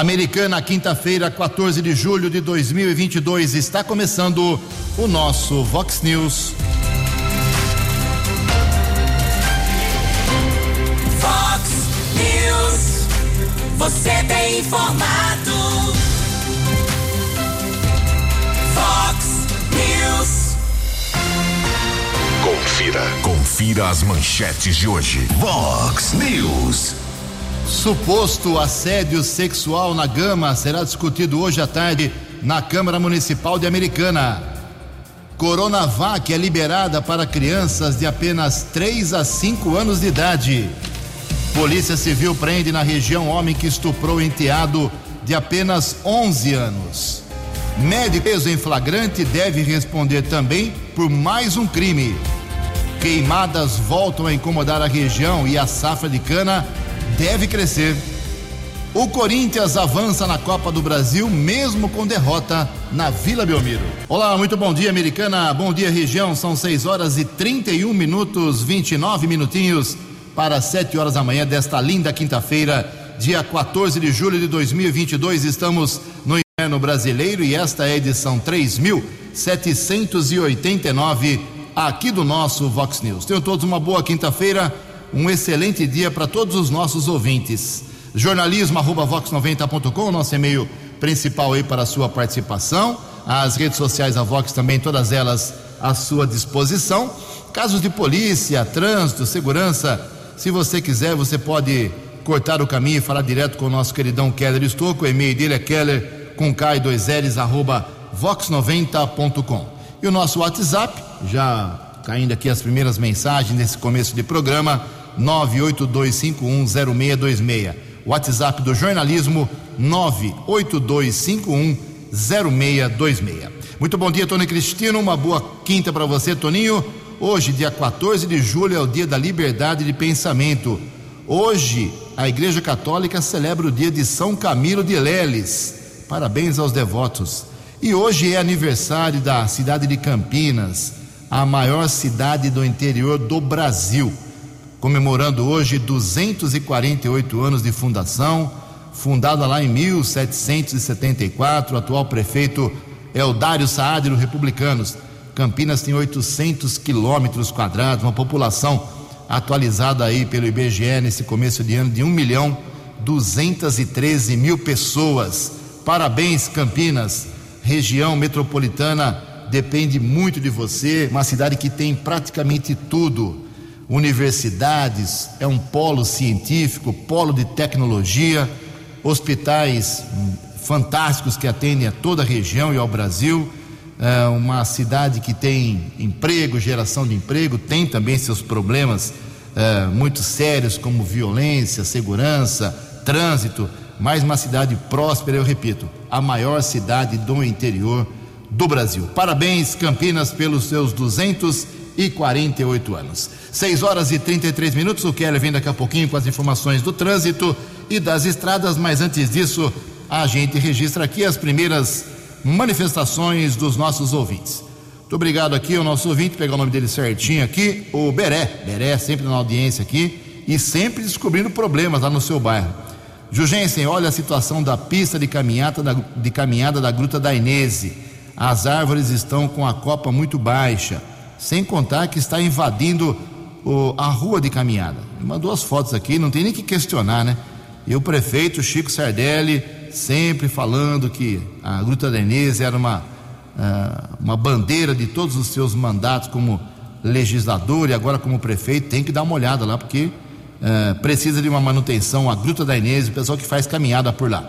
Americana, quinta-feira, 14 de julho de 2022. Está começando o nosso Vox News. Vox News. Você tem informado. Vox News. Confira. Confira as manchetes de hoje. Vox News. Suposto assédio sexual na Gama será discutido hoje à tarde na Câmara Municipal de Americana. Coronavac é liberada para crianças de apenas 3 a 5 anos de idade. Polícia Civil prende na região homem que estuprou enteado de apenas 11 anos. Médico preso em flagrante deve responder também por mais um crime. Queimadas voltam a incomodar a região e a safra de cana deve crescer. O Corinthians avança na Copa do Brasil, mesmo com derrota na Vila Belmiro. Olá, muito bom dia, americana. Bom dia, região. São 6 horas e 31 minutos, 29 minutinhos para 7 horas da manhã desta linda quinta-feira, dia 14 de julho de 2022. Estamos no inverno brasileiro e esta é a edição 3789 aqui do nosso Vox News. Tenham todos uma boa quinta-feira um excelente dia para todos os nossos ouvintes. Jornalismo@vox90.com, nosso e-mail principal aí para a sua participação. As redes sociais da Vox também, todas elas à sua disposição. Casos de polícia, trânsito, segurança, se você quiser, você pode cortar o caminho e falar direto com o nosso queridão Keller Estouco. O e-mail dele é keller com k 2 ls arroba vox90.com. E o nosso WhatsApp, já caindo aqui as primeiras mensagens nesse começo de programa, 982510626. WhatsApp do jornalismo 982510626. Muito bom dia, Tony Cristino. Uma boa quinta para você, Toninho. Hoje, dia 14 de julho, é o dia da liberdade de pensamento. Hoje, a Igreja Católica celebra o dia de São Camilo de Leles. Parabéns aos devotos. E hoje é aniversário da cidade de Campinas, a maior cidade do interior do Brasil comemorando hoje 248 anos de fundação, fundada lá em 1774. O atual prefeito é o Dário Saad, Republicanos. Campinas tem 800 quilômetros quadrados, uma população atualizada aí pelo IBGE nesse começo de ano de 1 milhão 213 mil pessoas. Parabéns, Campinas, região metropolitana depende muito de você, uma cidade que tem praticamente tudo universidades, é um polo científico, polo de tecnologia, hospitais hum, fantásticos que atendem a toda a região e ao Brasil. É uma cidade que tem emprego, geração de emprego, tem também seus problemas é, muito sérios, como violência, segurança, trânsito, mas uma cidade próspera, eu repito, a maior cidade do interior do Brasil. Parabéns, Campinas, pelos seus 200 e 48 anos. 6 horas e 33 minutos. O Keller vem daqui a pouquinho com as informações do trânsito e das estradas, mas antes disso, a gente registra aqui as primeiras manifestações dos nossos ouvintes. Muito obrigado aqui ao nosso ouvinte, pegar o nome dele certinho aqui, o Beré. Beré sempre na audiência aqui e sempre descobrindo problemas lá no seu bairro. Jugensen, olha a situação da pista de caminhada da, de caminhada da Gruta da Inese. As árvores estão com a copa muito baixa sem contar que está invadindo o, a rua de caminhada. Mandou as fotos aqui, não tem nem que questionar, né? E o prefeito Chico Sardelli sempre falando que a Gruta Inês era uma, uh, uma bandeira de todos os seus mandatos como legislador e agora como prefeito, tem que dar uma olhada lá, porque uh, precisa de uma manutenção, a Gruta da Inês, o pessoal que faz caminhada por lá.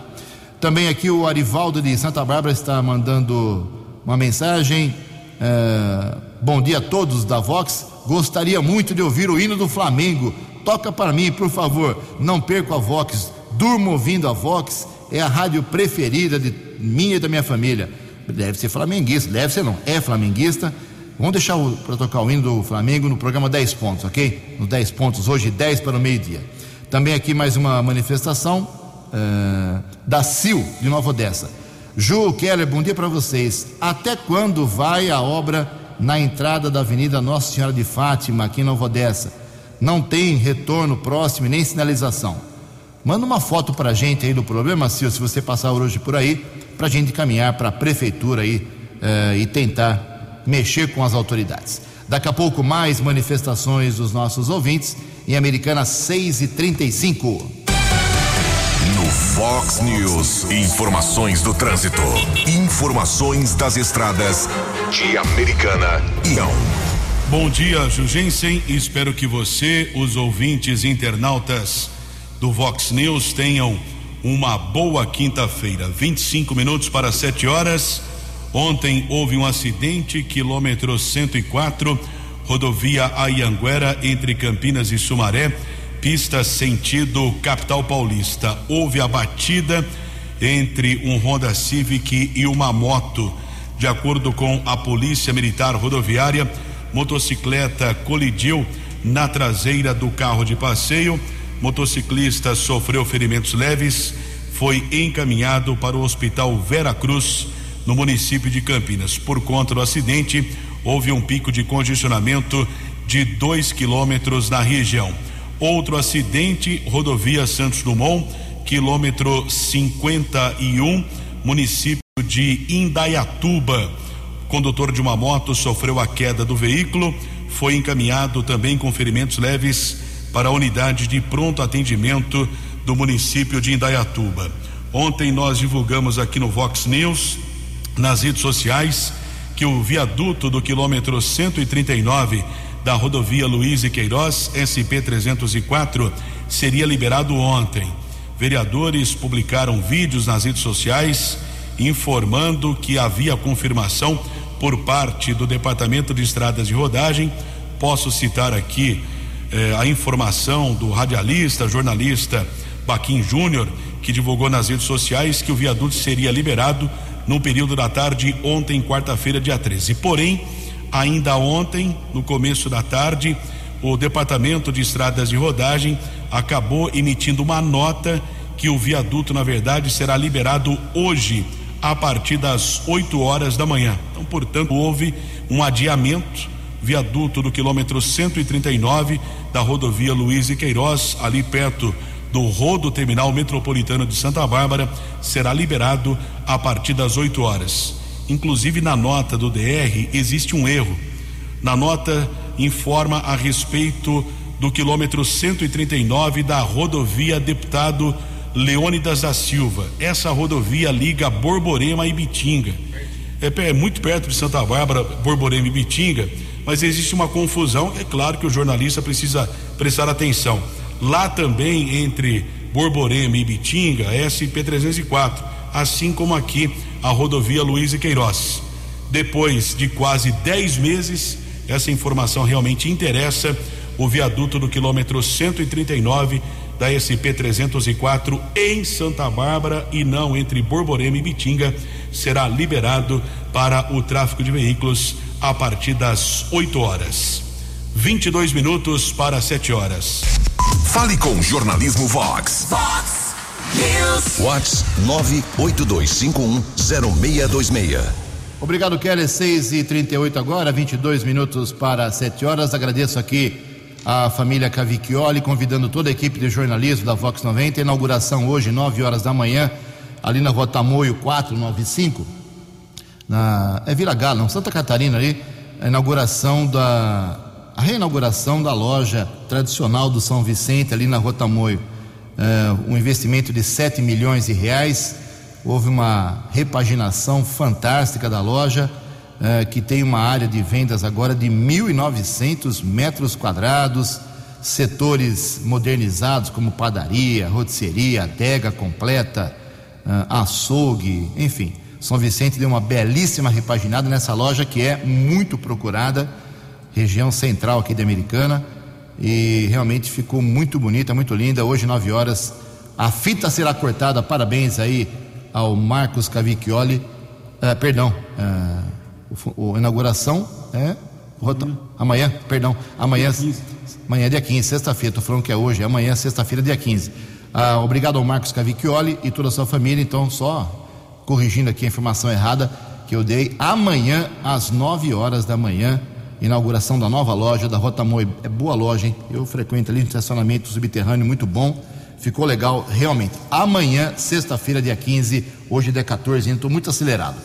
Também aqui o Arivaldo de Santa Bárbara está mandando uma mensagem. Uh, Bom dia a todos da Vox. Gostaria muito de ouvir o hino do Flamengo. Toca para mim, por favor. Não perco a Vox. Durmo ouvindo a Vox. É a rádio preferida de minha e da minha família. Deve ser flamenguista. Deve ser não. É flamenguista. Vamos deixar para tocar o hino do Flamengo no programa 10 pontos, ok? Nos 10 pontos, hoje 10 para o meio-dia. Também aqui mais uma manifestação uh, da CIL de Nova Odessa. Ju Keller, bom dia para vocês. Até quando vai a obra na entrada da Avenida Nossa Senhora de Fátima, aqui em Nova Odessa. Não tem retorno próximo nem sinalização. Manda uma foto para a gente aí do problema, Sil, se você passar hoje por aí, para a gente caminhar para a prefeitura aí eh, e tentar mexer com as autoridades. Daqui a pouco mais manifestações dos nossos ouvintes em Americana 6 e 35 No Fox News, informações do trânsito. Informações das estradas Americana e. Bom dia, Jugensen. Espero que você, os ouvintes internautas do Vox News, tenham uma boa quinta-feira. 25 minutos para 7 horas. Ontem houve um acidente, quilômetro 104, rodovia Ayanguera, entre Campinas e Sumaré, pista sentido capital paulista. Houve a batida entre um Honda Civic e uma moto. De acordo com a Polícia Militar Rodoviária, motocicleta colidiu na traseira do carro de passeio. Motociclista sofreu ferimentos leves, foi encaminhado para o Hospital Vera Cruz, no município de Campinas. Por conta do acidente, houve um pico de congestionamento de 2 quilômetros na região. Outro acidente, rodovia Santos Dumont, quilômetro 51, município de Indaiatuba. Condutor de uma moto sofreu a queda do veículo, foi encaminhado também com ferimentos leves para a unidade de pronto atendimento do município de Indaiatuba. Ontem nós divulgamos aqui no Vox News, nas redes sociais, que o viaduto do quilômetro 139 da rodovia Luiz e Queiroz, SP 304, seria liberado ontem. Vereadores publicaram vídeos nas redes sociais informando que havia confirmação por parte do Departamento de Estradas de Rodagem. Posso citar aqui eh, a informação do radialista, jornalista Baquim Júnior, que divulgou nas redes sociais que o viaduto seria liberado no período da tarde, ontem, quarta-feira, dia 13. Porém, ainda ontem, no começo da tarde, o Departamento de Estradas de Rodagem acabou emitindo uma nota que o viaduto, na verdade, será liberado hoje, a partir das 8 horas da manhã. Então, portanto, houve um adiamento. Viaduto do quilômetro 139 da rodovia Luiz e Queiroz, ali perto do Rodo Terminal Metropolitano de Santa Bárbara, será liberado a partir das 8 horas. Inclusive, na nota do DR, existe um erro. Na nota, informa a respeito do quilômetro 139 da rodovia Deputado Leônidas da Silva. Essa rodovia liga Borborema e Bitinga. É, é, muito perto de Santa Bárbara, Borborema e Bitinga, mas existe uma confusão. É claro que o jornalista precisa prestar atenção. Lá também, entre Borborema e Bitinga, SP-304, assim como aqui a rodovia Luiz e Queiroz. Depois de quase 10 meses, essa informação realmente interessa. O viaduto do quilômetro 139 da SP 304 em Santa Bárbara e não entre Borborema e Bitinga será liberado para o tráfego de veículos a partir das 8 horas. 22 minutos para 7 horas. Fale com Jornalismo Vox. Fox News. Vox 982510626. Obrigado, Kelly. 6 e 38 agora, 22 minutos para 7 horas. Agradeço aqui a família Cavicchioli, convidando toda a equipe de jornalismo da Vox 90. Inauguração hoje, 9 horas da manhã, ali na Rua Tamoio 495, na, é Vila Gala, não, Santa Catarina ali, a inauguração da. A reinauguração da loja tradicional do São Vicente, ali na Rua Tamoio. É, um investimento de 7 milhões de reais. Houve uma repaginação fantástica da loja, eh, que tem uma área de vendas agora de 1.900 metros quadrados, setores modernizados como padaria, rotisseria, adega completa, eh, açougue, enfim. São Vicente deu uma belíssima repaginada nessa loja que é muito procurada, região central aqui da Americana, e realmente ficou muito bonita, muito linda. Hoje, 9 horas, a fita será cortada. Parabéns aí ao Marcos Cavicchioli. Ah, perdão, ah, o, a inauguração é rota- amanhã, perdão, amanhã, amanhã é dia 15, sexta-feira, estou falando que é hoje, é amanhã, sexta-feira, dia 15. Ah, obrigado ao Marcos Cavicchioli e toda a sua família, então só corrigindo aqui a informação errada que eu dei, amanhã às 9 horas da manhã, inauguração da nova loja da Rota Moi, é boa loja, hein? Eu frequento ali no estacionamento subterrâneo, muito bom, ficou legal realmente. Amanhã, sexta-feira, dia 15, hoje dia 14, estou muito acelerado.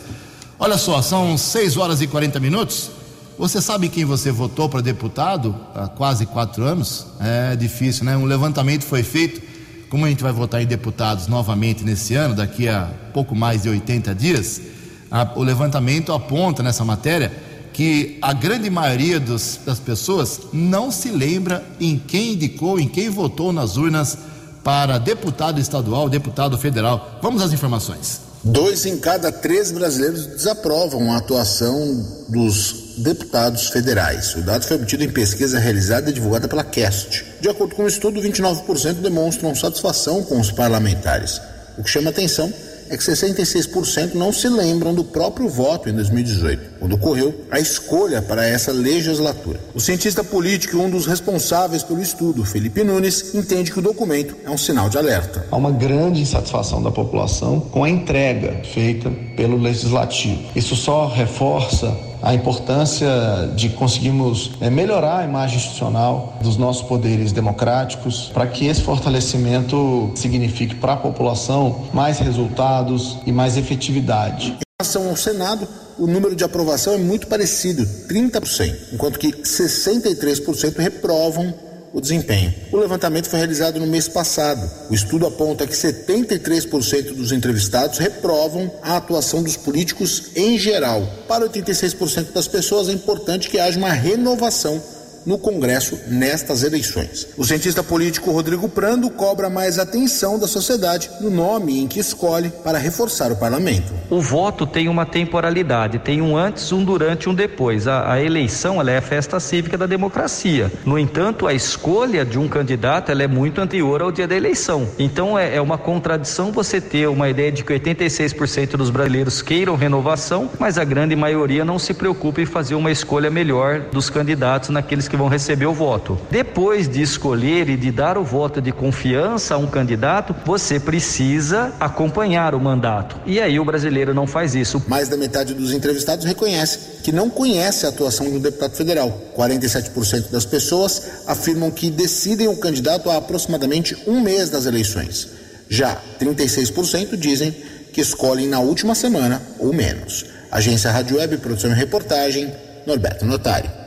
Olha só, são 6 horas e 40 minutos. Você sabe quem você votou para deputado há quase quatro anos? É difícil, né? Um levantamento foi feito. Como a gente vai votar em deputados novamente nesse ano, daqui a pouco mais de 80 dias, a, o levantamento aponta nessa matéria que a grande maioria dos, das pessoas não se lembra em quem indicou, em quem votou nas urnas para deputado estadual, deputado federal. Vamos às informações. Dois em cada três brasileiros desaprovam a atuação dos deputados federais. O dado foi obtido em pesquisa realizada e divulgada pela Quest. De acordo com o estudo, 29% demonstram satisfação com os parlamentares. O que chama atenção que 66% não se lembram do próprio voto em 2018, quando ocorreu a escolha para essa legislatura. O cientista político e um dos responsáveis pelo estudo, Felipe Nunes, entende que o documento é um sinal de alerta. Há uma grande insatisfação da população com a entrega feita pelo legislativo. Isso só reforça a importância de conseguirmos é, melhorar a imagem institucional dos nossos poderes democráticos para que esse fortalecimento signifique para a população mais resultados e mais efetividade. Em relação ao Senado, o número de aprovação é muito parecido, 30%, enquanto que 63% reprovam o desempenho. O levantamento foi realizado no mês passado. O estudo aponta que 73% dos entrevistados reprovam a atuação dos políticos em geral. Para 86% das pessoas é importante que haja uma renovação no Congresso nestas eleições. O cientista político Rodrigo Prando cobra mais atenção da sociedade no nome em que escolhe para reforçar o parlamento. O voto tem uma temporalidade, tem um antes, um durante, um depois. A, a eleição é a festa cívica da democracia. No entanto, a escolha de um candidato é muito anterior ao dia da eleição. Então é, é uma contradição você ter uma ideia de que 86% dos brasileiros queiram renovação, mas a grande maioria não se preocupa em fazer uma escolha melhor dos candidatos naqueles que vão receber o voto. Depois de escolher e de dar o voto de confiança a um candidato, você precisa acompanhar o mandato. E aí o brasileiro não faz isso. Mais da metade dos entrevistados reconhece que não conhece a atuação do deputado federal. 47% das pessoas afirmam que decidem o candidato há aproximadamente um mês das eleições. Já 36% dizem que escolhem na última semana ou menos. Agência Rádio Web, produção e reportagem, Norberto Notário.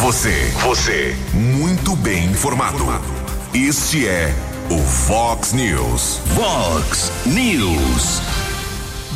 Você, você, muito bem informado. Este é o Fox News. Fox News.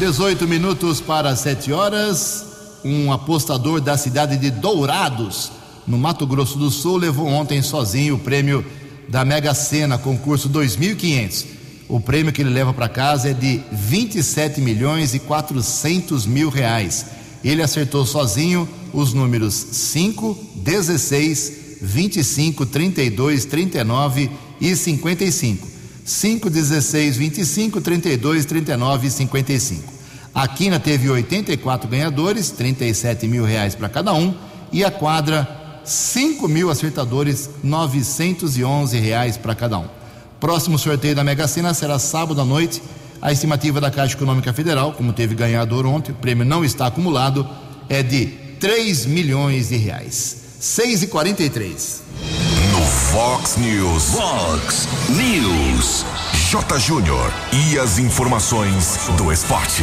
18 minutos para 7 horas. Um apostador da cidade de Dourados, no Mato Grosso do Sul, levou ontem sozinho o prêmio da Mega Sena, concurso 2500. O prêmio que ele leva para casa é de 27 milhões e 400 mil reais. Ele acertou sozinho os números 5, 16, 25, 32, 39 e 55. 5, 16, 25, 32, 39 e 55. A Quina teve 84 ganhadores, 37 mil reais para cada um, e a quadra 5 mil acertadores, 911 reais para cada um. Próximo sorteio da Mega Sena será sábado à noite. A estimativa da Caixa Econômica Federal, como teve ganhador ontem, o prêmio não está acumulado, é de 3 milhões de reais. 6 e 43 No Fox News. Fox News. J. Júnior. E as informações do esporte.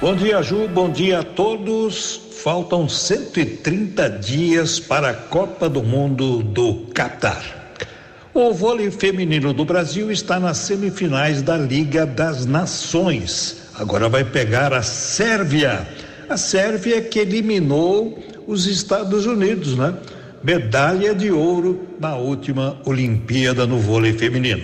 Bom dia, Ju. Bom dia a todos. Faltam 130 dias para a Copa do Mundo do Catar. O vôlei feminino do Brasil está nas semifinais da Liga das Nações. Agora vai pegar a Sérvia. A Sérvia que eliminou os Estados Unidos, né? Medalha de ouro na última Olimpíada no vôlei feminino.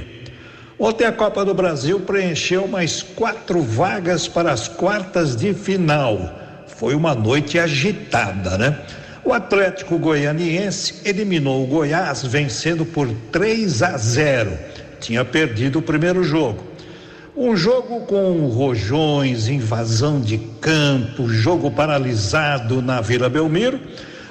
Ontem a Copa do Brasil preencheu mais quatro vagas para as quartas de final. Foi uma noite agitada, né? O Atlético Goianiense eliminou o Goiás vencendo por 3 a 0. Tinha perdido o primeiro jogo. Um jogo com rojões, invasão de campo, jogo paralisado na Vila Belmiro.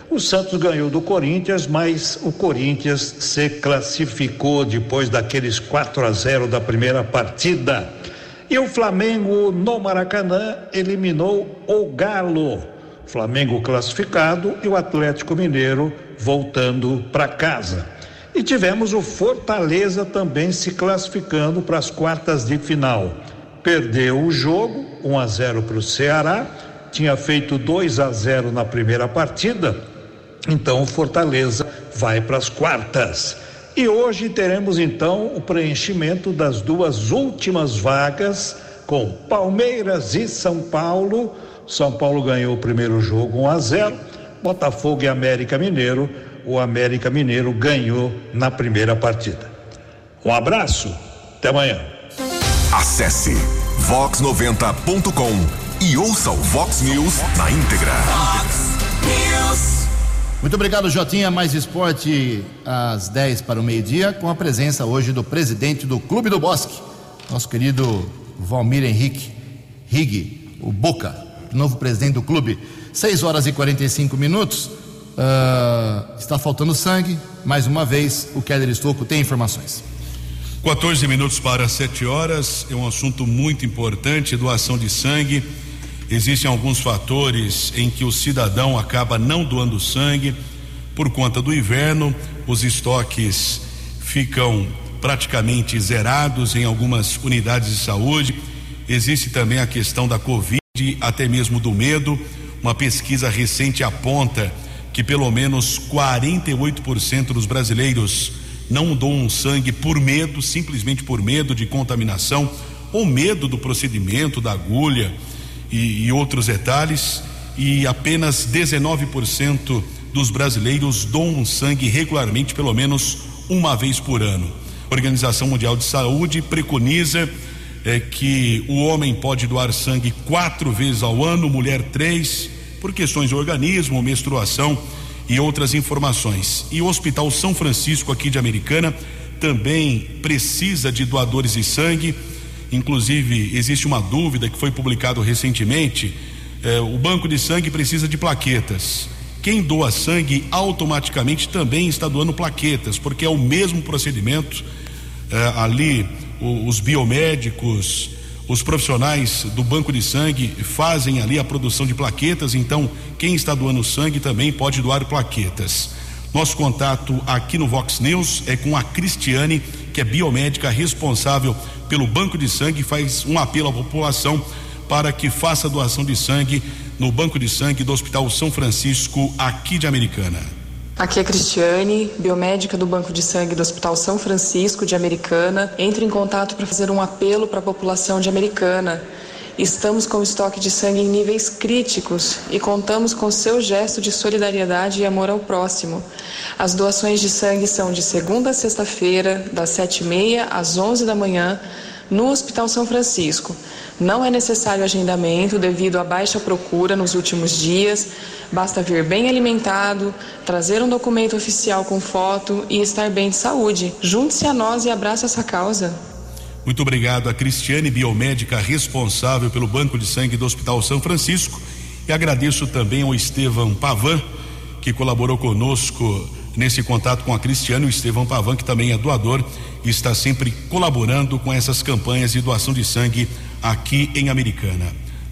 O Santos ganhou do Corinthians, mas o Corinthians se classificou depois daqueles 4 a 0 da primeira partida. E o Flamengo no Maracanã eliminou o Galo. Flamengo classificado e o Atlético Mineiro voltando para casa. E tivemos o Fortaleza também se classificando para as quartas de final. Perdeu o jogo, 1 a 0 para o Ceará, tinha feito 2 a 0 na primeira partida, então o Fortaleza vai para as quartas. E hoje teremos então o preenchimento das duas últimas vagas com Palmeiras e São Paulo. São Paulo ganhou o primeiro jogo 1 a 0. Botafogo e América Mineiro. O América Mineiro ganhou na primeira partida. Um abraço, até amanhã. Acesse vox90.com e ouça o Vox News na íntegra. Muito obrigado, Jotinha. Mais esporte às 10 para o meio-dia, com a presença hoje do presidente do Clube do Bosque, nosso querido Valmir Henrique Rig, o Boca, novo presidente do clube. 6 horas e 45 minutos. Uh, está faltando sangue. Mais uma vez, o Keller Estocco tem informações. 14 minutos para 7 horas. É um assunto muito importante: doação de sangue. Existem alguns fatores em que o cidadão acaba não doando sangue por conta do inverno, os estoques ficam praticamente zerados em algumas unidades de saúde. Existe também a questão da Covid, até mesmo do medo. Uma pesquisa recente aponta que pelo menos 48% dos brasileiros não doam sangue por medo, simplesmente por medo de contaminação ou medo do procedimento, da agulha e, e outros detalhes. E apenas 19% dos brasileiros doam sangue regularmente, pelo menos uma vez por ano. A Organização Mundial de Saúde preconiza é, que o homem pode doar sangue quatro vezes ao ano, mulher três, por questões de organismo, menstruação e outras informações. E o Hospital São Francisco, aqui de Americana, também precisa de doadores de sangue. Inclusive, existe uma dúvida que foi publicado recentemente: eh, o banco de sangue precisa de plaquetas. Quem doa sangue automaticamente também está doando plaquetas, porque é o mesmo procedimento. Eh, ali, o, os biomédicos, os profissionais do banco de sangue fazem ali a produção de plaquetas, então quem está doando sangue também pode doar plaquetas. Nosso contato aqui no Vox News é com a Cristiane, que é biomédica responsável pelo banco de sangue, faz um apelo à população para que faça doação de sangue no banco de sangue do Hospital São Francisco, aqui de Americana. Aqui é Cristiane, biomédica do Banco de Sangue do Hospital São Francisco de Americana. Entro em contato para fazer um apelo para a população de Americana. Estamos com estoque de sangue em níveis críticos e contamos com seu gesto de solidariedade e amor ao próximo. As doações de sangue são de segunda a sexta-feira, das sete e meia às onze da manhã, no Hospital São Francisco. Não é necessário agendamento devido à baixa procura nos últimos dias. Basta vir bem alimentado, trazer um documento oficial com foto e estar bem de saúde. Junte-se a nós e abraça essa causa. Muito obrigado a Cristiane, biomédica responsável pelo Banco de Sangue do Hospital São Francisco. E agradeço também ao Estevam Pavan, que colaborou conosco nesse contato com a Cristiane, o Estevão Pavan, que também é doador está sempre colaborando com essas campanhas de doação de sangue aqui em Americana.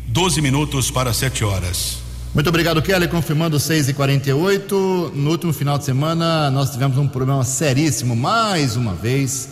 12 minutos para 7 horas. Muito obrigado, Kelly. Confirmando 6 e 48 No último final de semana, nós tivemos um problema seríssimo, mais uma vez,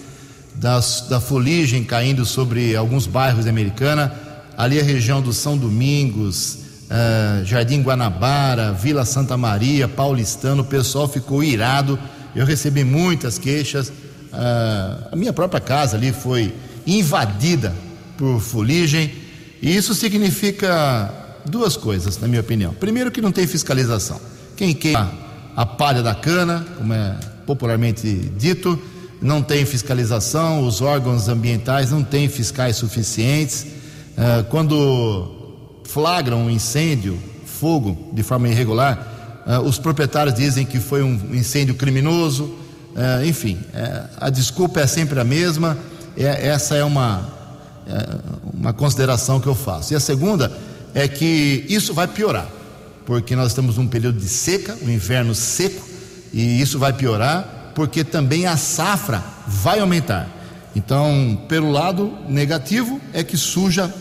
das, da fuligem caindo sobre alguns bairros da Americana. Ali a região do São Domingos, uh, Jardim Guanabara, Vila Santa Maria, Paulistano. O pessoal ficou irado. Eu recebi muitas queixas. Uh, a minha própria casa ali foi invadida por fuligem. E isso significa duas coisas, na minha opinião. Primeiro, que não tem fiscalização. Quem queima a palha da cana, como é popularmente dito, não tem fiscalização, os órgãos ambientais não têm fiscais suficientes. Uh, quando flagram um incêndio, fogo, de forma irregular, uh, os proprietários dizem que foi um incêndio criminoso. Uh, enfim, a desculpa é sempre a mesma. É, essa é uma, é uma consideração que eu faço. E a segunda é que isso vai piorar, porque nós estamos num período de seca, um inverno seco, e isso vai piorar, porque também a safra vai aumentar. Então, pelo lado negativo, é que suja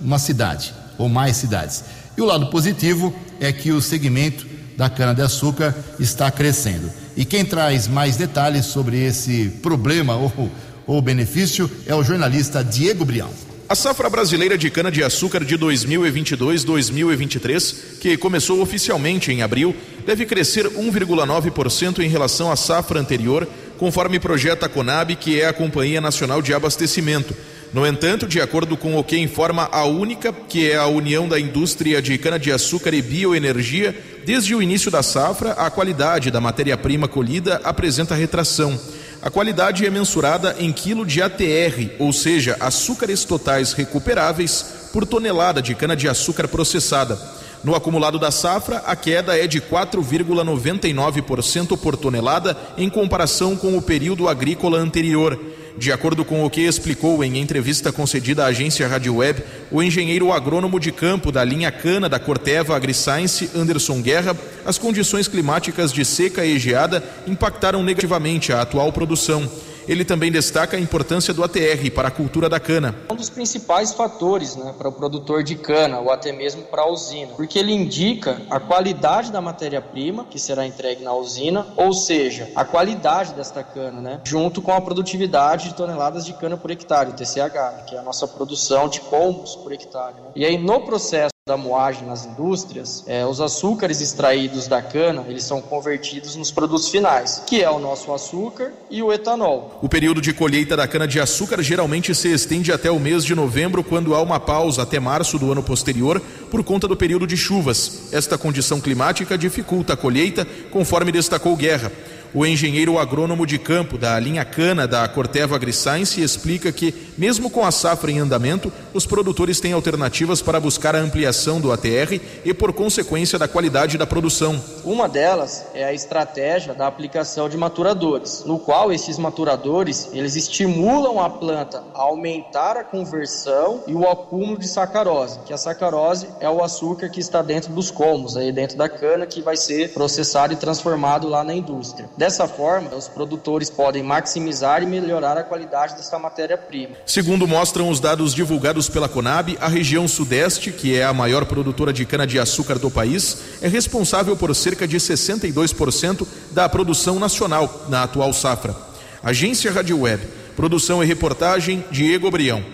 uma cidade ou mais cidades. E o lado positivo é que o segmento da cana-de-açúcar está crescendo. E quem traz mais detalhes sobre esse problema ou, ou benefício é o jornalista Diego Brião. A safra brasileira de cana-de-açúcar de 2022-2023, que começou oficialmente em abril, deve crescer 1,9% em relação à safra anterior, conforme projeta a Conab, que é a Companhia Nacional de Abastecimento. No entanto, de acordo com o que informa a Única, que é a União da Indústria de Cana-de-Açúcar e Bioenergia, desde o início da safra, a qualidade da matéria-prima colhida apresenta retração. A qualidade é mensurada em quilo de ATR, ou seja, açúcares totais recuperáveis por tonelada de cana-de-açúcar processada. No acumulado da safra, a queda é de 4,99% por tonelada em comparação com o período agrícola anterior. De acordo com o que explicou em entrevista concedida à agência Rádio Web, o engenheiro agrônomo de campo da linha Cana da Corteva AgriScience, Anderson Guerra, as condições climáticas de seca e geada impactaram negativamente a atual produção. Ele também destaca a importância do ATR para a cultura da cana. Um dos principais fatores né, para o produtor de cana, ou até mesmo para a usina, porque ele indica a qualidade da matéria-prima que será entregue na usina, ou seja, a qualidade desta cana, né, junto com a produtividade de toneladas de cana por hectare, o TCH, que é a nossa produção de colmos por hectare. Né? E aí, no processo da moagem nas indústrias, é, os açúcares extraídos da cana, eles são convertidos nos produtos finais, que é o nosso açúcar e o etanol. O período de colheita da cana de açúcar geralmente se estende até o mês de novembro, quando há uma pausa até março do ano posterior por conta do período de chuvas. Esta condição climática dificulta a colheita, conforme destacou Guerra. O engenheiro agrônomo de campo da linha Cana da Corteva AgriScience explica que, mesmo com a safra em andamento, os produtores têm alternativas para buscar a ampliação do ATR e, por consequência, da qualidade da produção. Uma delas é a estratégia da aplicação de maturadores, no qual esses maturadores eles estimulam a planta a aumentar a conversão e o acúmulo de sacarose, que a sacarose é o açúcar que está dentro dos colmos, aí dentro da cana, que vai ser processado e transformado lá na indústria. Dessa forma, os produtores podem maximizar e melhorar a qualidade dessa matéria-prima. Segundo mostram os dados divulgados pela Conab, a região Sudeste, que é a maior produtora de cana-de-açúcar do país, é responsável por cerca de 62% da produção nacional na atual safra. Agência Rádio Web, produção e reportagem Diego Brião.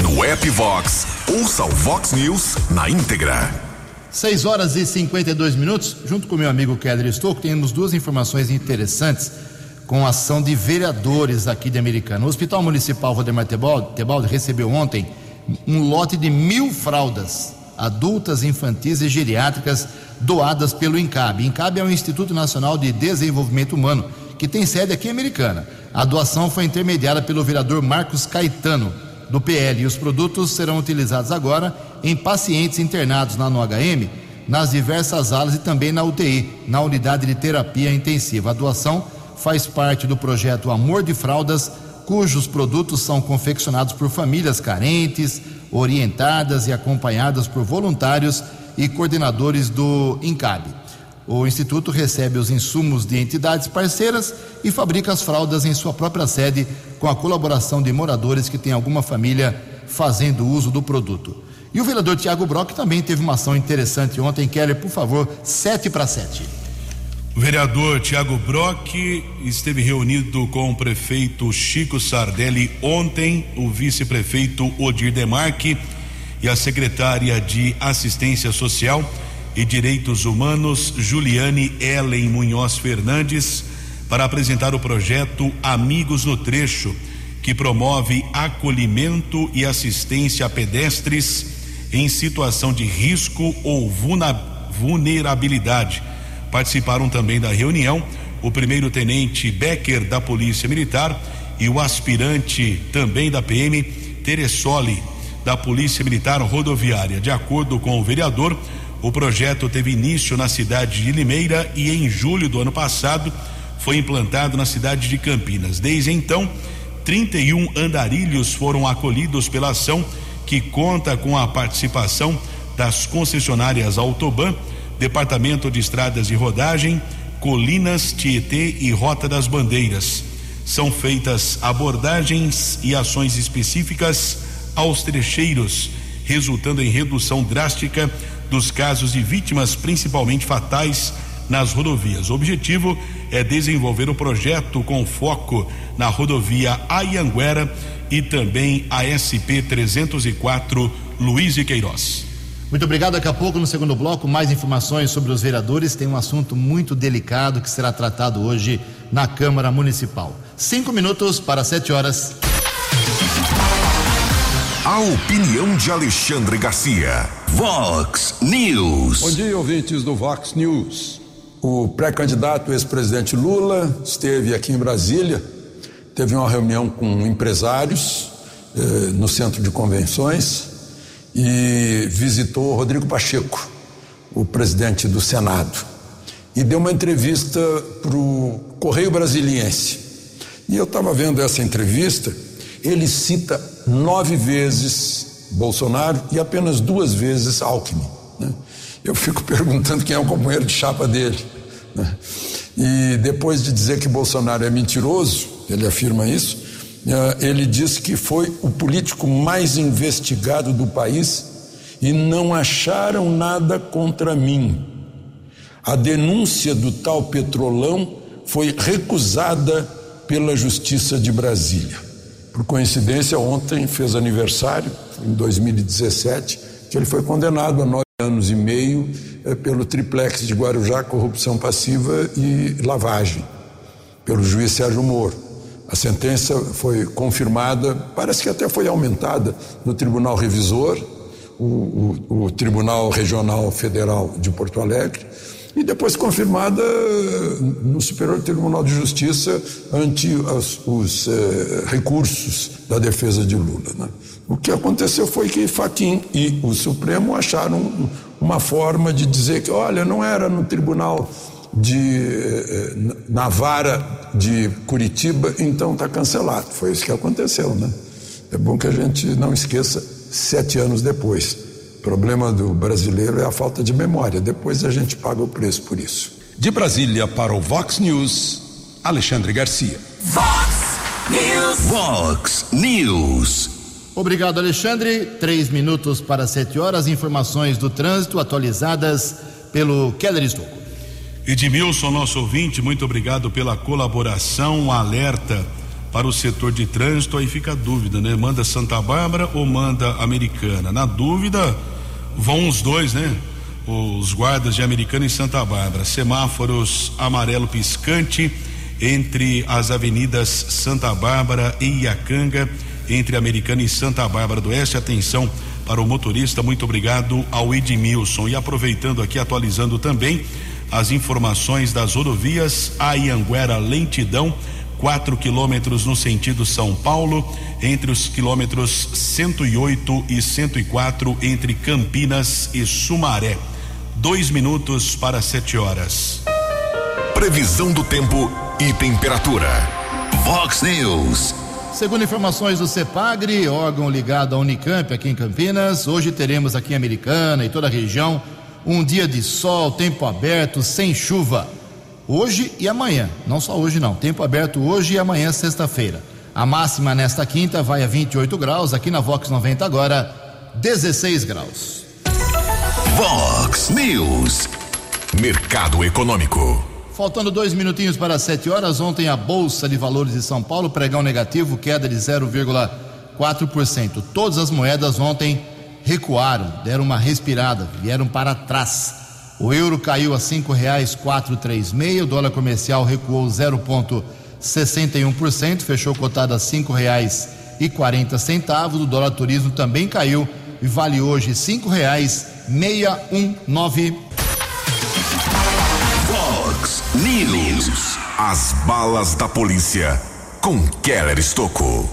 No app Vox, ouça o Vox News na íntegra. 6 horas e 52 minutos, junto com meu amigo Keller Estouco, temos duas informações interessantes com a ação de vereadores aqui de Americana. O Hospital Municipal Valdemar Tebaldi recebeu ontem um lote de mil fraldas adultas, infantis e geriátricas doadas pelo INCAB. INCAB é o Instituto Nacional de Desenvolvimento Humano, que tem sede aqui em Americana. A doação foi intermediada pelo vereador Marcos Caetano, do PL, e os produtos serão utilizados agora em pacientes internados lá no HM, nas diversas alas e também na UTI, na unidade de terapia intensiva. A doação faz parte do projeto Amor de Fraldas, cujos produtos são confeccionados por famílias carentes, orientadas e acompanhadas por voluntários e coordenadores do INCAB. O Instituto recebe os insumos de entidades parceiras e fabrica as fraldas em sua própria sede, com a colaboração de moradores que têm alguma família fazendo uso do produto. E o vereador Tiago Brock também teve uma ação interessante ontem. Keller, por favor, sete para sete. O vereador Tiago Brock esteve reunido com o prefeito Chico Sardelli ontem, o vice-prefeito Odir Demarque e a secretária de Assistência Social e Direitos Humanos, Juliane Ellen Munhoz Fernandes, para apresentar o projeto Amigos no Trecho, que promove acolhimento e assistência a pedestres em situação de risco ou vulnerabilidade. Participaram também da reunião o primeiro-tenente Becker da Polícia Militar e o aspirante também da PM Teressoli da Polícia Militar Rodoviária. De acordo com o vereador, o projeto teve início na cidade de Limeira e em julho do ano passado foi implantado na cidade de Campinas. Desde então, 31 andarilhos foram acolhidos pela ação que conta com a participação das concessionárias Autoban, Departamento de Estradas e Rodagem, Colinas, Tietê e Rota das Bandeiras. São feitas abordagens e ações específicas aos trecheiros, resultando em redução drástica dos casos de vítimas, principalmente fatais, nas rodovias. O objetivo é desenvolver o projeto com foco na rodovia Ayanguera e também a SP 304 Luiz e Queiroz. Muito obrigado. Daqui a pouco, no segundo bloco, mais informações sobre os vereadores. Tem um assunto muito delicado que será tratado hoje na Câmara Municipal. Cinco minutos para sete horas. A opinião de Alexandre Garcia. Vox News. Bom dia, ouvintes do Vox News. O pré-candidato ex-presidente Lula esteve aqui em Brasília, teve uma reunião com empresários eh, no centro de convenções e visitou Rodrigo Pacheco, o presidente do Senado, e deu uma entrevista para o Correio Brasiliense. E eu estava vendo essa entrevista, ele cita nove vezes Bolsonaro e apenas duas vezes Alckmin. Né? Eu fico perguntando quem é o companheiro de chapa dele. Né? E depois de dizer que Bolsonaro é mentiroso, ele afirma isso, eh, ele diz que foi o político mais investigado do país e não acharam nada contra mim. A denúncia do tal Petrolão foi recusada pela Justiça de Brasília. Por coincidência, ontem fez aniversário, em 2017, que ele foi condenado a nove anos e meio é, pelo triplex de Guarujá, corrupção passiva e lavagem, pelo juiz Sérgio Moro. A sentença foi confirmada, parece que até foi aumentada no Tribunal Revisor, o, o, o Tribunal Regional Federal de Porto Alegre, e depois confirmada no Superior Tribunal de Justiça ante os, os eh, recursos da defesa de Lula. Né? O que aconteceu foi que Faquim e o Supremo acharam uma forma de dizer que, olha, não era no Tribunal de eh, na vara de Curitiba, então está cancelado. Foi isso que aconteceu, né? É bom que a gente não esqueça sete anos depois. O problema do brasileiro é a falta de memória. Depois a gente paga o preço por isso. De Brasília para o Vox News, Alexandre Garcia. Vox News. Vox News. Obrigado, Alexandre. Três minutos para sete horas. Informações do trânsito atualizadas pelo Keller Estocco. Edmilson, nosso ouvinte, muito obrigado pela colaboração, um alerta para o setor de trânsito, aí fica a dúvida, né? Manda Santa Bárbara ou manda Americana? Na dúvida, vão os dois, né? Os guardas de Americana e Santa Bárbara. Semáforos amarelo piscante entre as avenidas Santa Bárbara e Iacanga, entre Americana e Santa Bárbara do Oeste. Atenção para o motorista, muito obrigado ao Edmilson. E aproveitando aqui, atualizando também as informações das rodovias Ayanguera Lentidão, 4 quilômetros no sentido São Paulo, entre os quilômetros 108 e 104, entre Campinas e Sumaré. Dois minutos para sete horas. Previsão do tempo e temperatura. Vox News. Segundo informações do CEPAGRE, órgão ligado à Unicamp aqui em Campinas, hoje teremos aqui em Americana e toda a região um dia de sol, tempo aberto, sem chuva. Hoje e amanhã, não só hoje não, tempo aberto hoje e amanhã, sexta-feira. A máxima nesta quinta vai a 28 graus, aqui na Vox 90 agora, 16 graus. Vox News. Mercado Econômico. Faltando dois minutinhos para sete horas, ontem a Bolsa de Valores de São Paulo, pregão negativo, queda de 0,4%. Todas as moedas ontem recuaram, deram uma respirada, vieram para trás. O euro caiu a cinco reais quatro três meio, o dólar comercial recuou 0,61%, fechou cotado a cinco reais e quarenta centavos. O dólar turismo também caiu e vale hoje cinco reais meia um nove. Vox News. As balas da polícia com Keller Estocco.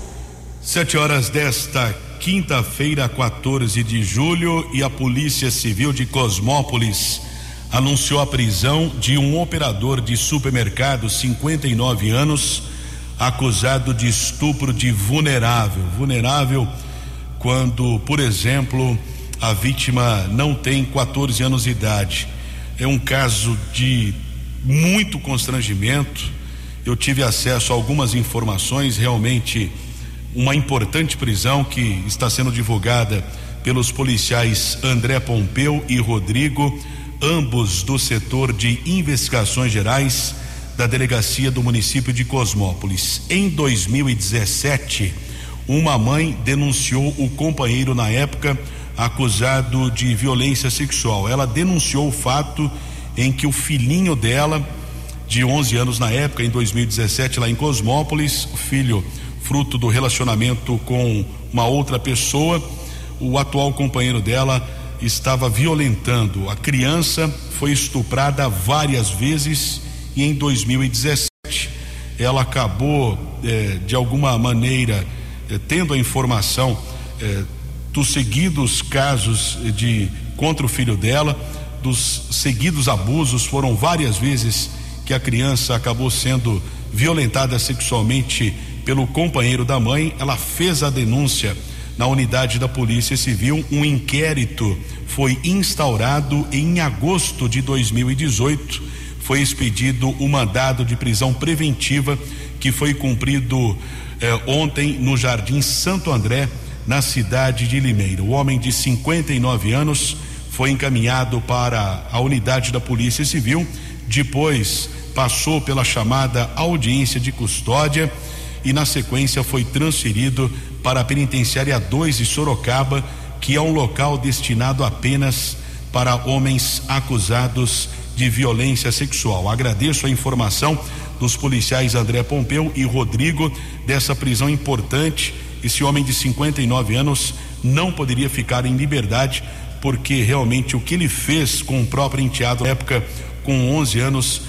Sete horas desta quinta-feira, 14 de julho, e a Polícia Civil de Cosmópolis anunciou a prisão de um operador de supermercado, 59 anos, acusado de estupro de vulnerável. Vulnerável quando, por exemplo, a vítima não tem 14 anos de idade. É um caso de muito constrangimento. Eu tive acesso a algumas informações realmente uma importante prisão que está sendo divulgada pelos policiais André Pompeu e Rodrigo, ambos do setor de investigações gerais da delegacia do município de Cosmópolis. Em 2017, uma mãe denunciou o companheiro na época acusado de violência sexual. Ela denunciou o fato em que o filhinho dela, de 11 anos na época, em 2017, lá em Cosmópolis, o filho fruto do relacionamento com uma outra pessoa, o atual companheiro dela estava violentando. A criança foi estuprada várias vezes e em 2017 ela acabou, eh, de alguma maneira, eh, tendo a informação eh, dos seguidos casos de contra o filho dela, dos seguidos abusos, foram várias vezes que a criança acabou sendo violentada sexualmente pelo companheiro da mãe. Ela fez a denúncia na unidade da Polícia Civil. Um inquérito foi instaurado em agosto de 2018. Foi expedido o mandado de prisão preventiva que foi cumprido eh, ontem no Jardim Santo André, na cidade de Limeira. O homem de 59 anos foi encaminhado para a unidade da Polícia Civil, depois passou pela chamada audiência de custódia e na sequência foi transferido para a penitenciária 2 de Sorocaba, que é um local destinado apenas para homens acusados de violência sexual. Agradeço a informação dos policiais André Pompeu e Rodrigo dessa prisão importante esse homem de 59 anos não poderia ficar em liberdade, porque realmente o que ele fez com o próprio enteado na época, com 11 anos,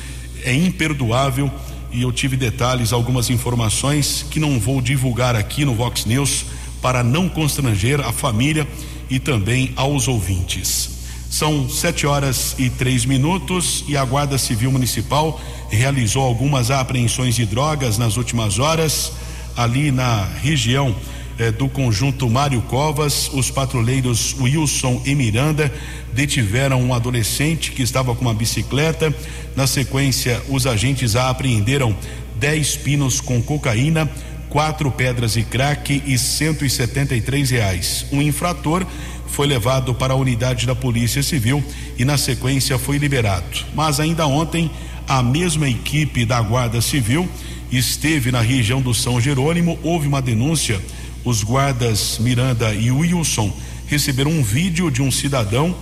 é imperdoável. E eu tive detalhes, algumas informações que não vou divulgar aqui no Vox News para não constranger a família e também aos ouvintes. São sete horas e três minutos e a Guarda Civil Municipal realizou algumas apreensões de drogas nas últimas horas ali na região eh, do conjunto Mário Covas, os patrulheiros Wilson e Miranda detiveram um adolescente que estava com uma bicicleta. Na sequência, os agentes apreenderam 10 pinos com cocaína, quatro pedras e crack e 173 reais. Um infrator foi levado para a unidade da Polícia Civil e na sequência foi liberado. Mas ainda ontem, a mesma equipe da Guarda Civil esteve na região do São Jerônimo, houve uma denúncia. Os guardas Miranda e Wilson receberam um vídeo de um cidadão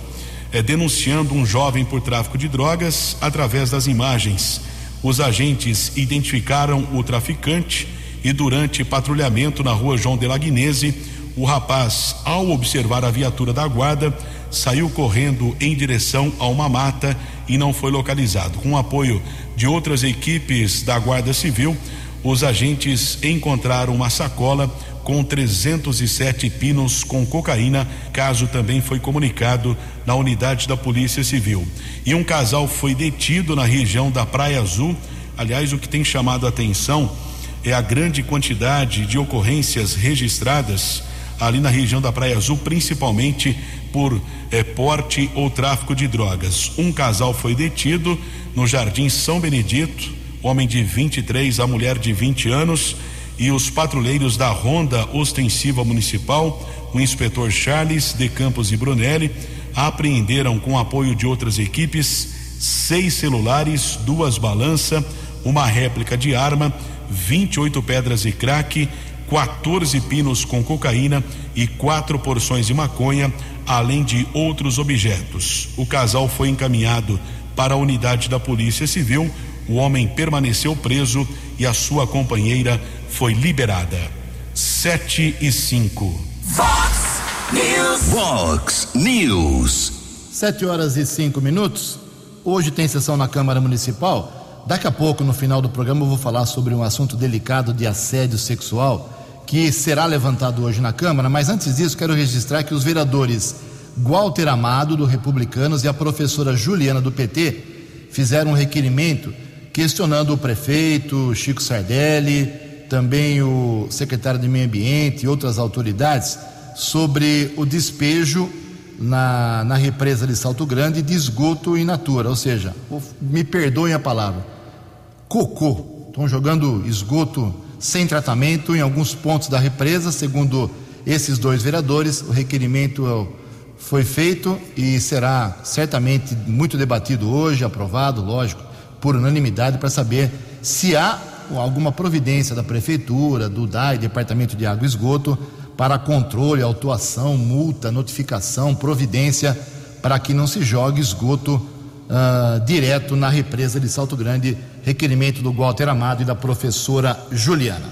eh, denunciando um jovem por tráfico de drogas através das imagens. Os agentes identificaram o traficante e durante patrulhamento na rua João de Lagnese, o rapaz, ao observar a viatura da guarda, saiu correndo em direção a uma mata e não foi localizado. Com o apoio de outras equipes da Guarda Civil, os agentes encontraram uma sacola com 307 pinos com cocaína. Caso também foi comunicado na unidade da Polícia Civil. E um casal foi detido na região da Praia Azul. Aliás, o que tem chamado a atenção é a grande quantidade de ocorrências registradas ali na região da Praia Azul, principalmente por eh, porte ou tráfico de drogas. Um casal foi detido no Jardim São Benedito, homem de 23, a mulher de 20 anos, e os patrulheiros da Ronda Ostensiva Municipal, o inspetor Charles de Campos e Brunelli, apreenderam com apoio de outras equipes seis celulares, duas balanças, uma réplica de arma, 28 pedras e crack, 14 pinos com cocaína e quatro porções de maconha, além de outros objetos. O casal foi encaminhado para a unidade da Polícia Civil. O homem permaneceu preso e a sua companheira foi liberada. Sete e cinco. Fox News. Fox News. Sete horas e cinco minutos. Hoje tem sessão na Câmara Municipal. Daqui a pouco, no final do programa, eu vou falar sobre um assunto delicado de assédio sexual que será levantado hoje na Câmara. Mas antes disso, quero registrar que os vereadores Walter Amado, do Republicanos, e a professora Juliana, do PT, fizeram um requerimento questionando o prefeito Chico Sardelli, também o secretário de Meio Ambiente e outras autoridades sobre o despejo na, na represa de Salto Grande de esgoto in natura, ou seja, me perdoem a palavra, cocô. Estão jogando esgoto sem tratamento em alguns pontos da represa, segundo esses dois vereadores. O requerimento foi feito e será certamente muito debatido hoje, aprovado, lógico, por unanimidade, para saber se há alguma providência da Prefeitura, do DAI, Departamento de Água e Esgoto, para controle, autuação, multa, notificação, providência, para que não se jogue esgoto uh, direto na represa de Salto Grande, requerimento do Walter Amado e da professora Juliana.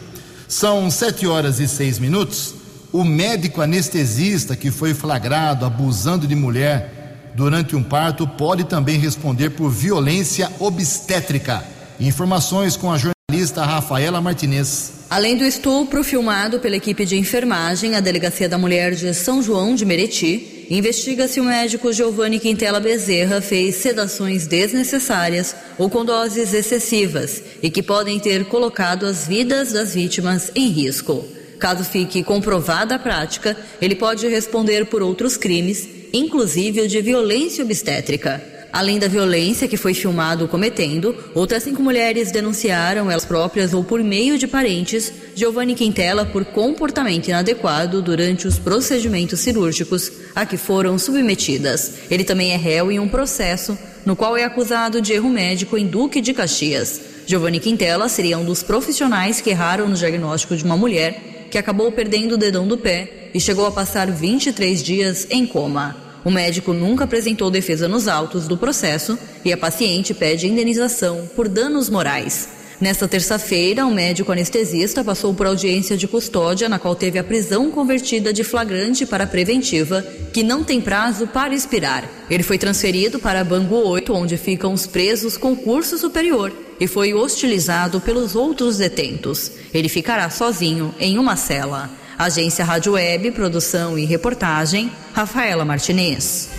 São sete horas e seis minutos. O médico anestesista que foi flagrado abusando de mulher durante um parto pode também responder por violência obstétrica. Informações com a jornalista Rafaela Martinez. Além do estupro filmado pela equipe de enfermagem, a Delegacia da Mulher de São João de Meriti investiga se o médico Giovanni Quintela Bezerra fez sedações desnecessárias ou com doses excessivas e que podem ter colocado as vidas das vítimas em risco. Caso fique comprovada a prática, ele pode responder por outros crimes, inclusive o de violência obstétrica. Além da violência que foi filmado cometendo, outras cinco mulheres denunciaram, elas próprias ou por meio de parentes, Giovanni Quintela por comportamento inadequado durante os procedimentos cirúrgicos a que foram submetidas. Ele também é réu em um processo no qual é acusado de erro médico em Duque de Caxias. Giovanni Quintela seria um dos profissionais que erraram no diagnóstico de uma mulher que acabou perdendo o dedão do pé e chegou a passar 23 dias em coma. O médico nunca apresentou defesa nos autos do processo e a paciente pede indenização por danos morais. Nesta terça-feira, um médico anestesista passou por audiência de custódia, na qual teve a prisão convertida de flagrante para preventiva, que não tem prazo para expirar. Ele foi transferido para Bangu 8, onde ficam os presos com curso superior, e foi hostilizado pelos outros detentos. Ele ficará sozinho em uma cela. Agência Rádio Web, produção e reportagem, Rafaela Martinez.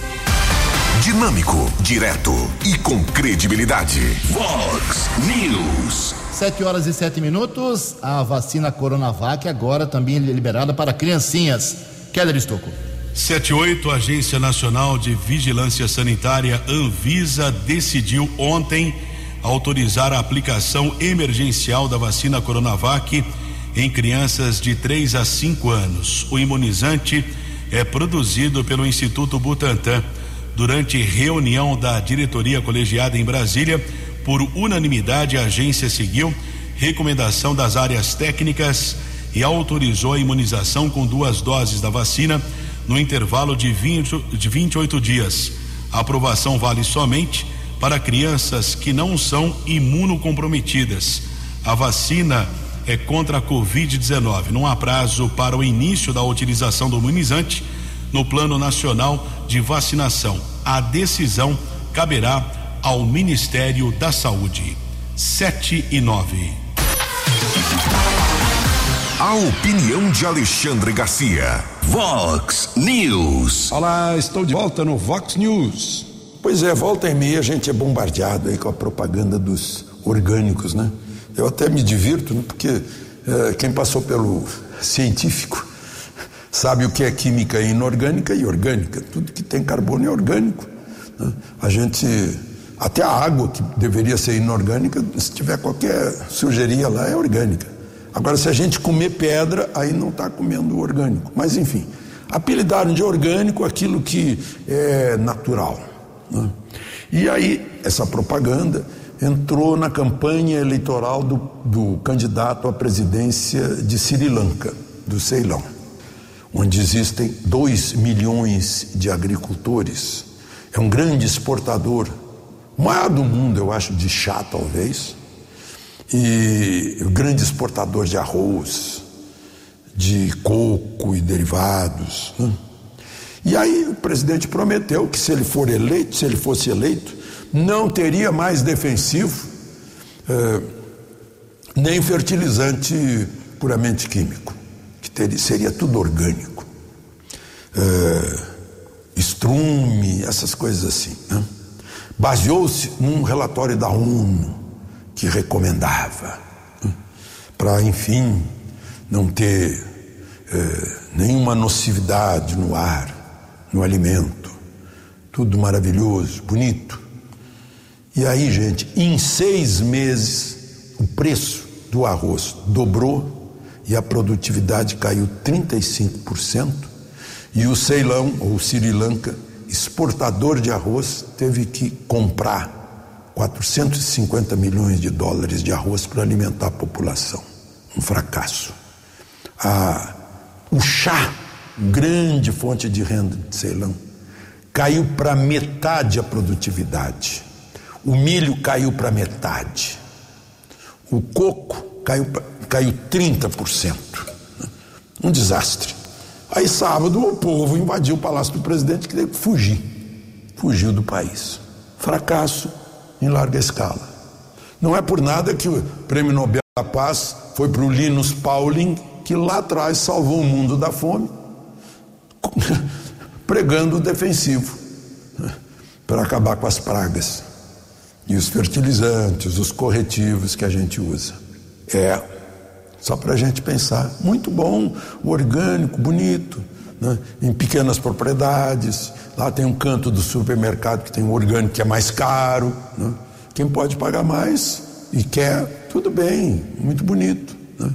Dinâmico, direto e com credibilidade. Vox News. Sete horas e sete minutos. A vacina Coronavac agora também é liberada para criancinhas. Keller Estocco. 78, Agência Nacional de Vigilância Sanitária, Anvisa, decidiu ontem autorizar a aplicação emergencial da vacina Coronavac em crianças de 3 a 5 anos. O imunizante é produzido pelo Instituto Butantan. Durante reunião da diretoria colegiada em Brasília, por unanimidade, a agência seguiu recomendação das áreas técnicas e autorizou a imunização com duas doses da vacina no intervalo de, 20, de 28 dias. A aprovação vale somente para crianças que não são imunocomprometidas. A vacina é contra a Covid-19. Não há prazo para o início da utilização do imunizante no Plano Nacional de Vacinação. A decisão caberá ao Ministério da Saúde. 7 e 9. A opinião de Alexandre Garcia. Vox News. Olá, estou de volta no Vox News. Pois é, volta e meia a gente é bombardeado aí com a propaganda dos orgânicos, né? Eu até me divirto, né? porque é, quem passou pelo científico sabe o que é química inorgânica e orgânica. Tudo que tem carbono é orgânico. Né? A gente, até a água que deveria ser inorgânica, se tiver qualquer sujeirinha lá, é orgânica. Agora, se a gente comer pedra, aí não está comendo orgânico. Mas, enfim, apelidaram de orgânico aquilo que é natural. Né? E aí, essa propaganda entrou na campanha eleitoral do, do candidato à presidência de Sri Lanka, do Ceilão, onde existem 2 milhões de agricultores. É um grande exportador, maior do mundo, eu acho, de chá, talvez, e grande exportador de arroz, de coco e derivados. Né? E aí o presidente prometeu que se ele for eleito, se ele fosse eleito, não teria mais defensivo, eh, nem fertilizante puramente químico, que teria, seria tudo orgânico. Eh, estrume, essas coisas assim. Né? Baseou-se num relatório da ONU que recomendava, né? para, enfim, não ter eh, nenhuma nocividade no ar no alimento. Tudo maravilhoso, bonito. E aí, gente, em seis meses, o preço do arroz dobrou e a produtividade caiu 35%. E o Ceilão, ou Sri Lanka, exportador de arroz, teve que comprar 450 milhões de dólares de arroz para alimentar a população. Um fracasso. Ah, o chá, grande fonte de renda de Ceilão, caiu para metade a produtividade. O milho caiu para metade. O coco caiu, caiu 30%. Um desastre. Aí, sábado, o povo invadiu o palácio do presidente que teve que fugir. Fugiu do país. Fracasso em larga escala. Não é por nada que o Prêmio Nobel da Paz foi para o Linus Pauling, que lá atrás salvou o mundo da fome, pregando o defensivo para acabar com as pragas e os fertilizantes, os corretivos que a gente usa. É, só para a gente pensar, muito bom, o orgânico, bonito, né? em pequenas propriedades. Lá tem um canto do supermercado que tem um orgânico que é mais caro. Né? Quem pode pagar mais e quer, tudo bem, muito bonito. Né?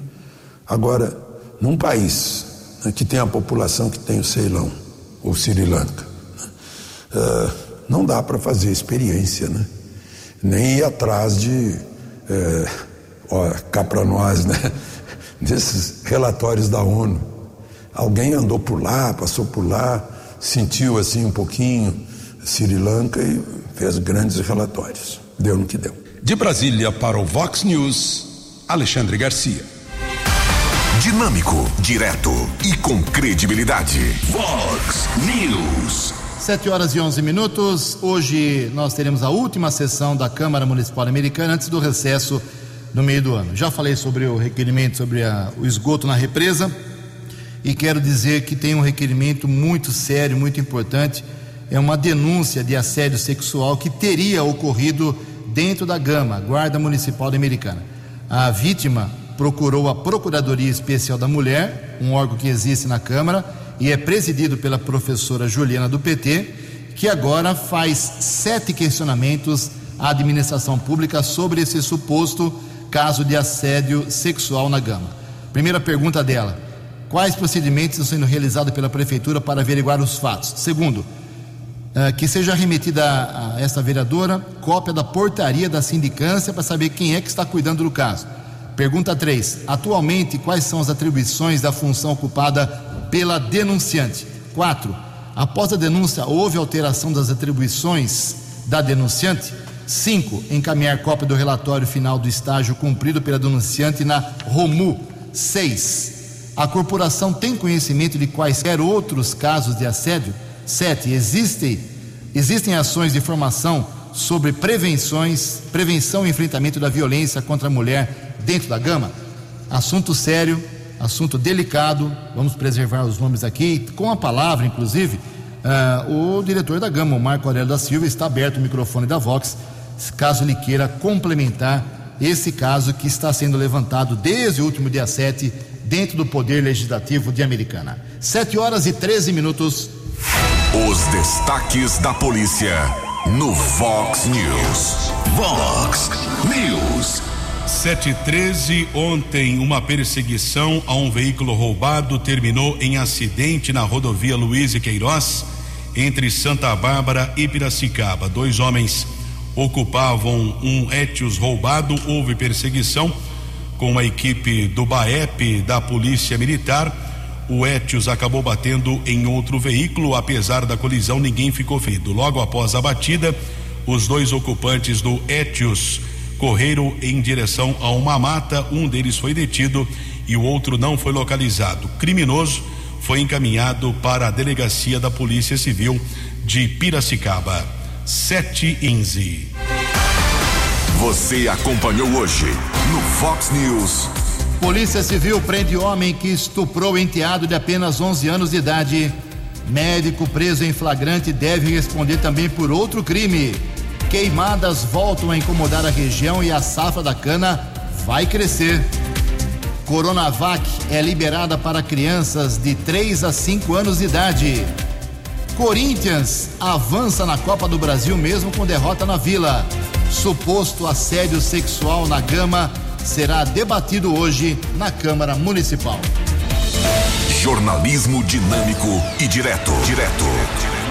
Agora, num país né, que tem a população que tem o Ceilão ou Sri Lanka, uh, não dá para fazer experiência, né? Nem ir atrás de, é, ó, cá para nós, né? desses relatórios da ONU. Alguém andou por lá, passou por lá, sentiu assim um pouquinho Sri Lanka e fez grandes relatórios. Deu no que deu. De Brasília para o Vox News, Alexandre Garcia. Dinâmico, direto e com credibilidade. Vox News. 7 horas e 11 minutos. Hoje nós teremos a última sessão da Câmara Municipal Americana antes do recesso no meio do ano. Já falei sobre o requerimento sobre a, o esgoto na represa e quero dizer que tem um requerimento muito sério, muito importante. É uma denúncia de assédio sexual que teria ocorrido dentro da Gama, Guarda Municipal Americana. A vítima procurou a Procuradoria Especial da Mulher, um órgão que existe na Câmara e é presidido pela professora Juliana do PT, que agora faz sete questionamentos à administração pública sobre esse suposto caso de assédio sexual na Gama. Primeira pergunta dela: quais procedimentos estão sendo realizados pela prefeitura para averiguar os fatos? Segundo, eh, que seja remetida a essa vereadora cópia da portaria da sindicância para saber quem é que está cuidando do caso. Pergunta 3. Atualmente, quais são as atribuições da função ocupada pela denunciante? 4. Após a denúncia, houve alteração das atribuições da denunciante? 5. Encaminhar cópia do relatório final do estágio cumprido pela denunciante na ROMU. 6. A corporação tem conhecimento de quaisquer outros casos de assédio? 7. Existem, existem ações de formação sobre prevenções, prevenção e enfrentamento da violência contra a mulher dentro da gama. Assunto sério, assunto delicado, vamos preservar os nomes aqui, com a palavra, inclusive, uh, o diretor da gama, o Marco Aurélio da Silva, está aberto o microfone da Vox, caso ele queira complementar esse caso que está sendo levantado desde o último dia 7 dentro do Poder Legislativo de Americana. 7 horas e 13 minutos. Os destaques da polícia no Vox News. Vox News. 713, ontem uma perseguição a um veículo roubado terminou em acidente na rodovia Luiz e Queiroz, entre Santa Bárbara e Piracicaba. Dois homens ocupavam um Etios roubado, houve perseguição com a equipe do BAEP da Polícia Militar. O Etios acabou batendo em outro veículo, apesar da colisão, ninguém ficou ferido. Logo após a batida, os dois ocupantes do Etios correram em direção a uma mata. Um deles foi detido e o outro não foi localizado. O criminoso foi encaminhado para a delegacia da Polícia Civil de Piracicaba. 715. Você acompanhou hoje no Fox News. Polícia Civil prende homem que estuprou enteado de apenas 11 anos de idade. Médico preso em flagrante deve responder também por outro crime. Queimadas voltam a incomodar a região e a safra da cana vai crescer. Coronavac é liberada para crianças de 3 a 5 anos de idade. Corinthians avança na Copa do Brasil mesmo com derrota na Vila. Suposto assédio sexual na Gama será debatido hoje na Câmara Municipal. Jornalismo dinâmico e direto. Direto.